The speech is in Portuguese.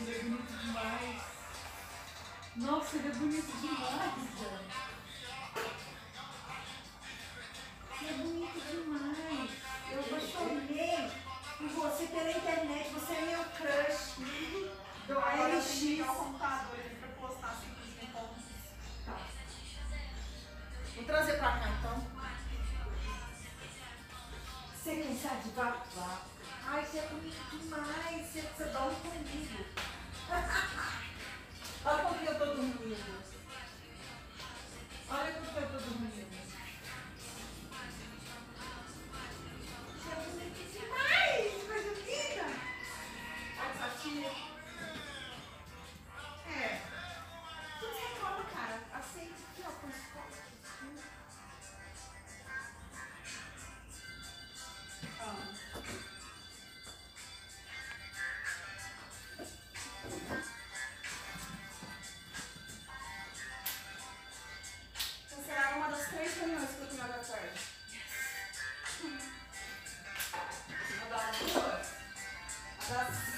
ele é bonito demais. Nossa, ele é bonito demais, velho. Ele é bonito demais. Eu apaixonei por você pela internet, você é meu crush. Do Agora eu o ALX. computador ali pra postar como. Tá. Vou trazer pra cá então. Você quem sabe de babá? Ai, você é bonito demais. Você, você dorme comigo. That's